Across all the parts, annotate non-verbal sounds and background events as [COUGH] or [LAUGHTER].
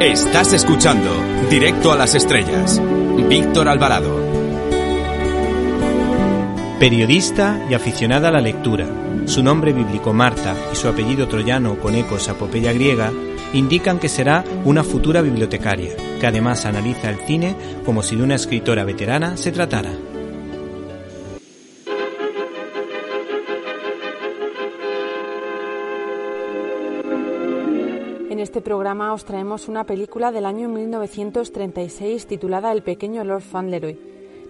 Estás escuchando Directo a las Estrellas. Víctor Alvarado. Periodista y aficionada a la lectura. Su nombre bíblico Marta y su apellido troyano con ecos apopeya griega indican que será una futura bibliotecaria, que además analiza el cine como si de una escritora veterana se tratara. Programa os traemos una película del año 1936 titulada El pequeño Lord Fauntleroy.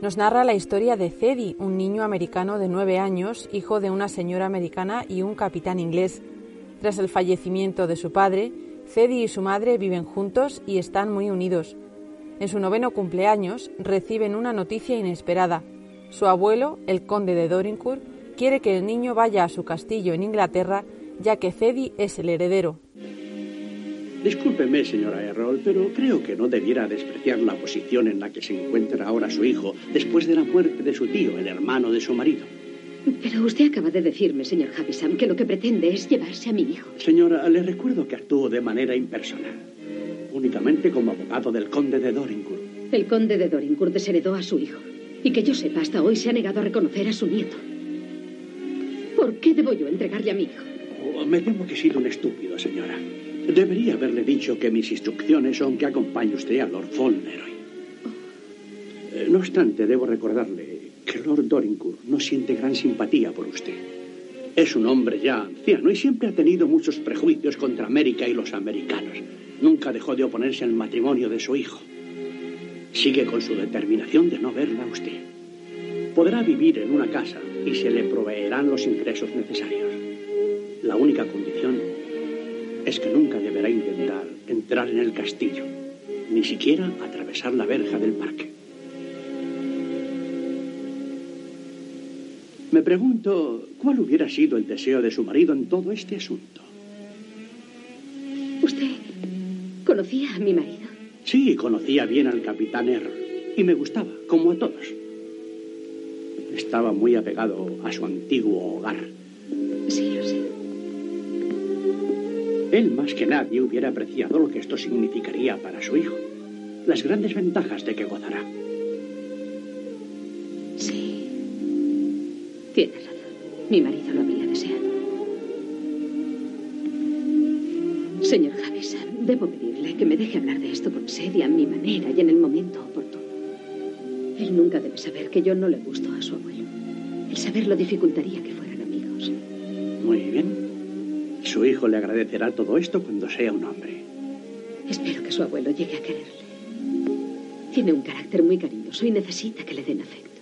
Nos narra la historia de Cedi, un niño americano de nueve años, hijo de una señora americana y un capitán inglés. Tras el fallecimiento de su padre, Cedi y su madre viven juntos y están muy unidos. En su noveno cumpleaños reciben una noticia inesperada. Su abuelo, el conde de Dorincourt, quiere que el niño vaya a su castillo en Inglaterra, ya que Cedi es el heredero. Discúlpeme, señora Errol, pero creo que no debiera despreciar la posición en la que se encuentra ahora su hijo después de la muerte de su tío, el hermano de su marido. Pero usted acaba de decirme, señor Javisam, que lo que pretende es llevarse a mi hijo. Señora, le recuerdo que actuó de manera impersonal, únicamente como abogado del conde de Dorincourt. El conde de Dorincourt desheredó a su hijo. Y que yo sepa, hasta hoy se ha negado a reconocer a su nieto. ¿Por qué debo yo entregarle a mi hijo? Oh, me temo que he sido un estúpido, señora. Debería haberle dicho que mis instrucciones son que acompañe usted a Lord Fauntleroy. Eh, No obstante, debo recordarle que Lord Dorincourt no siente gran simpatía por usted. Es un hombre ya anciano y siempre ha tenido muchos prejuicios contra América y los americanos. Nunca dejó de oponerse al matrimonio de su hijo. Sigue con su determinación de no verla a usted. Podrá vivir en una casa y se le proveerán los ingresos necesarios. La única condición es que nunca deberá intentar entrar en el castillo, ni siquiera atravesar la verja del parque. Me pregunto cuál hubiera sido el deseo de su marido en todo este asunto. ¿Usted conocía a mi marido? Sí, conocía bien al capitán Errol y me gustaba, como a todos. Estaba muy apegado a su antiguo hogar. Él más que nadie hubiera apreciado lo que esto significaría para su hijo, las grandes ventajas de que gozará. Sí. Tiene razón. Mi marido lo había deseado. Señor Javison, debo pedirle que me deje hablar de esto con Sedi a mi manera y en el momento oportuno. Él nunca debe saber que yo no le gusto a su abuelo. El saberlo dificultaría que fueran amigos. Muy bien. Su hijo le agradecerá todo esto cuando sea un hombre. Espero que su abuelo llegue a quererle. Tiene un carácter muy cariñoso y necesita que le den afecto.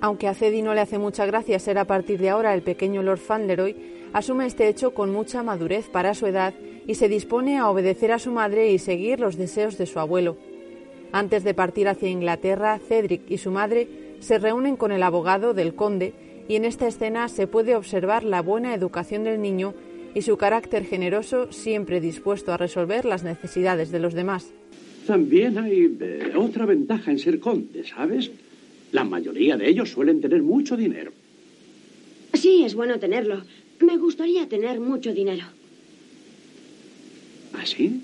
Aunque a Cedi no le hace mucha gracia ser a partir de ahora el pequeño Lord Fauntleroy, asume este hecho con mucha madurez para su edad y se dispone a obedecer a su madre y seguir los deseos de su abuelo. Antes de partir hacia Inglaterra, Cedric y su madre se reúnen con el abogado del conde y en esta escena se puede observar la buena educación del niño y su carácter generoso siempre dispuesto a resolver las necesidades de los demás. También hay eh, otra ventaja en ser conde, ¿sabes? La mayoría de ellos suelen tener mucho dinero. Sí, es bueno tenerlo. Me gustaría tener mucho dinero. ¿Así?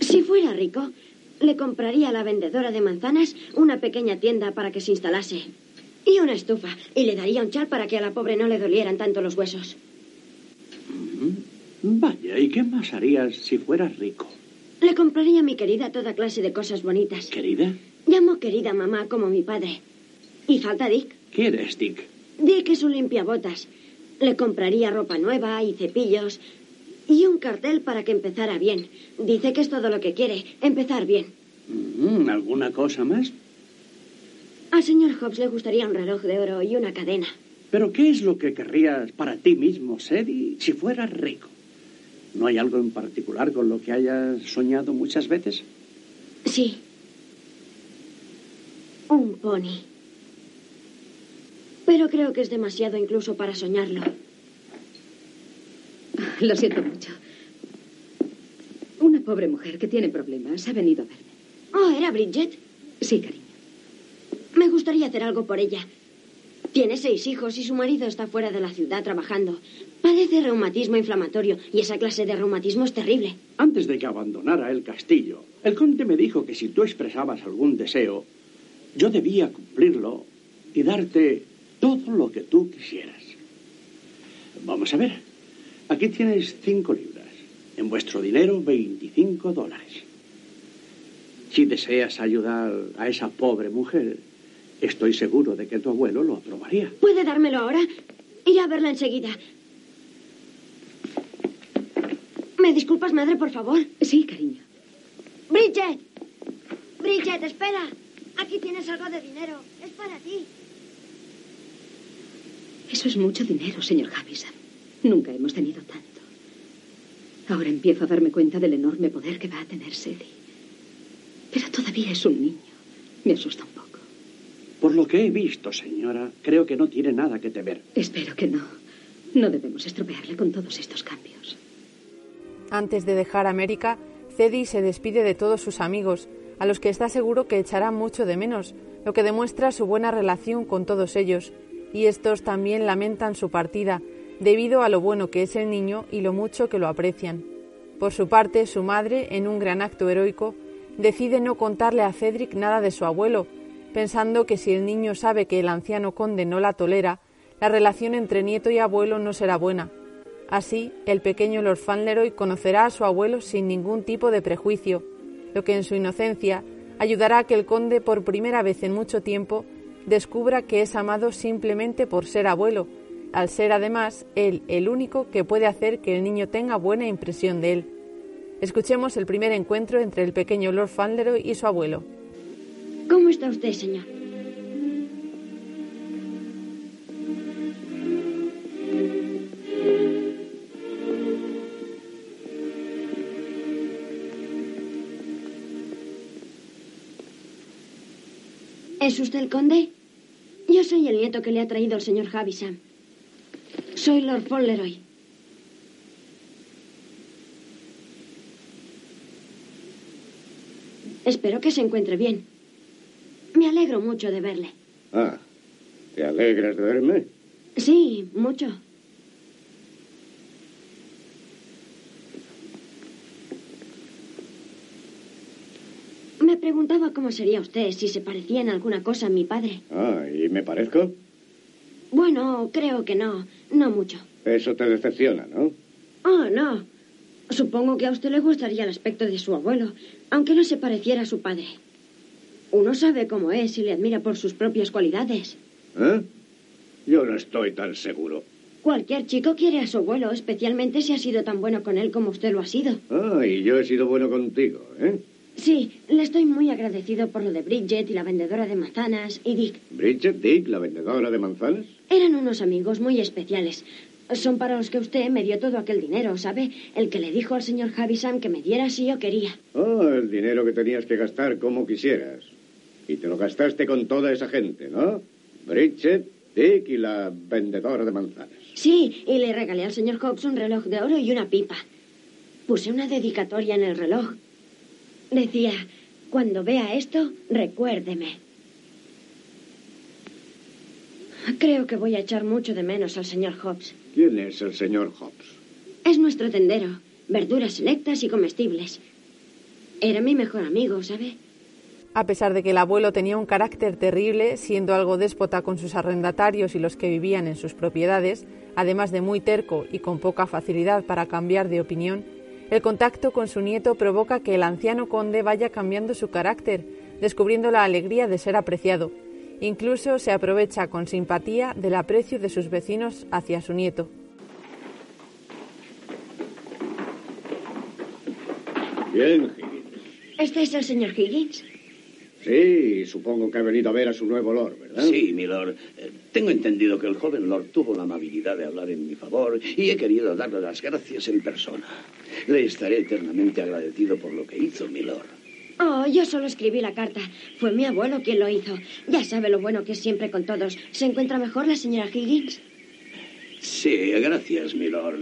Si fuera rico, le compraría a la vendedora de manzanas una pequeña tienda para que se instalase. Y una estufa. Y le daría un chal para que a la pobre no le dolieran tanto los huesos. Vaya, ¿y qué más harías si fueras rico? Le compraría a mi querida toda clase de cosas bonitas. ¿Querida? Llamo querida mamá como mi padre. Y falta Dick. ¿Quién es Dick? Dick es un limpiabotas. Le compraría ropa nueva y cepillos. Y un cartel para que empezara bien. Dice que es todo lo que quiere, empezar bien. Mm, ¿Alguna cosa más? Al señor Hobbs le gustaría un reloj de oro y una cadena. ¿Pero qué es lo que querrías para ti mismo, Sedi, si fueras rico? ¿No hay algo en particular con lo que hayas soñado muchas veces? Sí. Un pony. Pero creo que es demasiado incluso para soñarlo. [LAUGHS] Lo siento mucho. Una pobre mujer que tiene problemas ha venido a verme. Oh, ¿era Bridget? Sí, cariño. Me gustaría hacer algo por ella. Tiene seis hijos y su marido está fuera de la ciudad trabajando. Padece reumatismo inflamatorio y esa clase de reumatismo es terrible. Antes de que abandonara el castillo, el conde me dijo que si tú expresabas algún deseo, yo debía cumplirlo y darte todo lo que tú quisieras. Vamos a ver. Aquí tienes cinco libras. En vuestro dinero, 25 dólares. Si deseas ayudar a esa pobre mujer, estoy seguro de que tu abuelo lo aprobaría. ¿Puede dármelo ahora? Iré a verla enseguida. ¿Me disculpas, madre, por favor? Sí, cariño. Bridget. Bridget, espera. Aquí tienes algo de dinero. Es para ti. Eso es mucho dinero, señor Havison. Nunca hemos tenido tanto. Ahora empiezo a darme cuenta del enorme poder que va a tener Sadie. Pero todavía es un niño. Me asusta un poco. Por lo que he visto, señora, creo que no tiene nada que temer. Espero que no. No debemos estropearle con todos estos cambios. Antes de dejar América, Cedi se despide de todos sus amigos, a los que está seguro que echará mucho de menos, lo que demuestra su buena relación con todos ellos, y estos también lamentan su partida, debido a lo bueno que es el niño y lo mucho que lo aprecian. Por su parte, su madre, en un gran acto heroico, decide no contarle a Cedric nada de su abuelo, pensando que si el niño sabe que el anciano conde no la tolera, la relación entre nieto y abuelo no será buena. Así, el pequeño Lord Fauntleroy conocerá a su abuelo sin ningún tipo de prejuicio, lo que en su inocencia ayudará a que el conde por primera vez en mucho tiempo descubra que es amado simplemente por ser abuelo, al ser además él el único que puede hacer que el niño tenga buena impresión de él. Escuchemos el primer encuentro entre el pequeño Lord Fauntleroy y su abuelo. ¿Cómo está usted, señor? ¿Es usted el conde? Yo soy el nieto que le ha traído el señor Havisham. Soy Lord Fauntleroy. Espero que se encuentre bien. Me alegro mucho de verle. Ah, ¿te alegras de verme? Sí, mucho. Me preguntaba cómo sería usted si se parecía en alguna cosa a mi padre. Ah, ¿y me parezco? Bueno, creo que no. No mucho. Eso te decepciona, ¿no? Oh, no. Supongo que a usted le gustaría el aspecto de su abuelo, aunque no se pareciera a su padre. Uno sabe cómo es y le admira por sus propias cualidades. ¿Eh? Yo no estoy tan seguro. Cualquier chico quiere a su abuelo, especialmente si ha sido tan bueno con él como usted lo ha sido. Ah, y yo he sido bueno contigo, ¿eh? Sí, le estoy muy agradecido por lo de Bridget y la vendedora de manzanas y Dick. Bridget, Dick, la vendedora de manzanas. Eran unos amigos muy especiales. Son para los que usted me dio todo aquel dinero, ¿sabe? El que le dijo al señor Havisham que me diera si yo quería. Oh, el dinero que tenías que gastar como quisieras. Y te lo gastaste con toda esa gente, ¿no? Bridget, Dick y la vendedora de manzanas. Sí, y le regalé al señor Hobbs un reloj de oro y una pipa. Puse una dedicatoria en el reloj. Decía, cuando vea esto, recuérdeme. Creo que voy a echar mucho de menos al señor Hobbs. ¿Quién es el señor Hobbs? Es nuestro tendero. Verduras selectas y comestibles. Era mi mejor amigo, ¿sabe? A pesar de que el abuelo tenía un carácter terrible, siendo algo déspota con sus arrendatarios y los que vivían en sus propiedades, además de muy terco y con poca facilidad para cambiar de opinión, el contacto con su nieto provoca que el anciano conde vaya cambiando su carácter, descubriendo la alegría de ser apreciado. Incluso se aprovecha con simpatía del aprecio de sus vecinos hacia su nieto. Bien, Higgins. ¿Este es el señor Higgins? Sí, supongo que ha venido a ver a su nuevo lord, ¿verdad? Sí, mi lord. Eh, Tengo entendido que el joven lord tuvo la amabilidad de hablar en mi favor y he querido darle las gracias en persona. Le estaré eternamente agradecido por lo que hizo, mi lord. Oh, yo solo escribí la carta. Fue mi abuelo quien lo hizo. Ya sabe lo bueno que es siempre con todos. ¿Se encuentra mejor la señora Higgins? Sí, gracias, mi lord.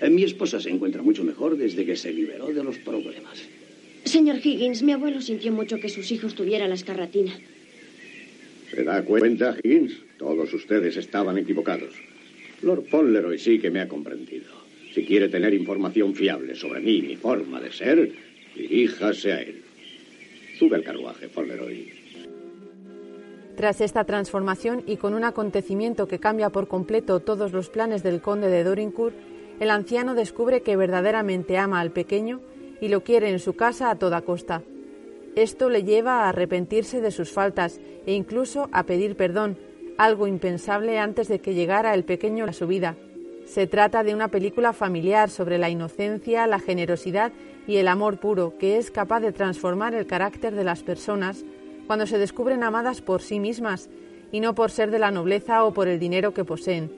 Eh, Mi esposa se encuentra mucho mejor desde que se liberó de los problemas. Señor Higgins, mi abuelo sintió mucho que sus hijos tuvieran la escarlatina. ¿Se da cuenta, Higgins? Todos ustedes estaban equivocados. Lord Fauntleroy sí que me ha comprendido. Si quiere tener información fiable sobre mí y mi forma de ser, diríjase a él. Sube al carruaje, Fauntleroy. Tras esta transformación y con un acontecimiento que cambia por completo todos los planes del conde de Dorincourt, el anciano descubre que verdaderamente ama al pequeño y lo quiere en su casa a toda costa. Esto le lleva a arrepentirse de sus faltas e incluso a pedir perdón, algo impensable antes de que llegara el pequeño a su vida. Se trata de una película familiar sobre la inocencia, la generosidad y el amor puro que es capaz de transformar el carácter de las personas cuando se descubren amadas por sí mismas y no por ser de la nobleza o por el dinero que poseen.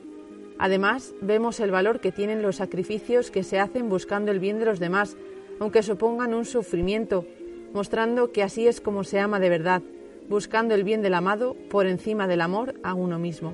Además, vemos el valor que tienen los sacrificios que se hacen buscando el bien de los demás, aunque supongan un sufrimiento, mostrando que así es como se ama de verdad, buscando el bien del amado por encima del amor a uno mismo.